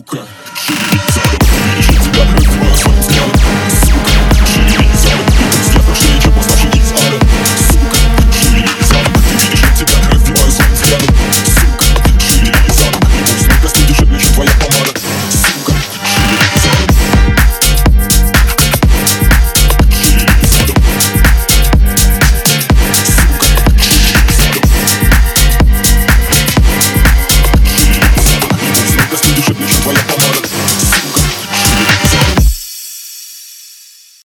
Joker.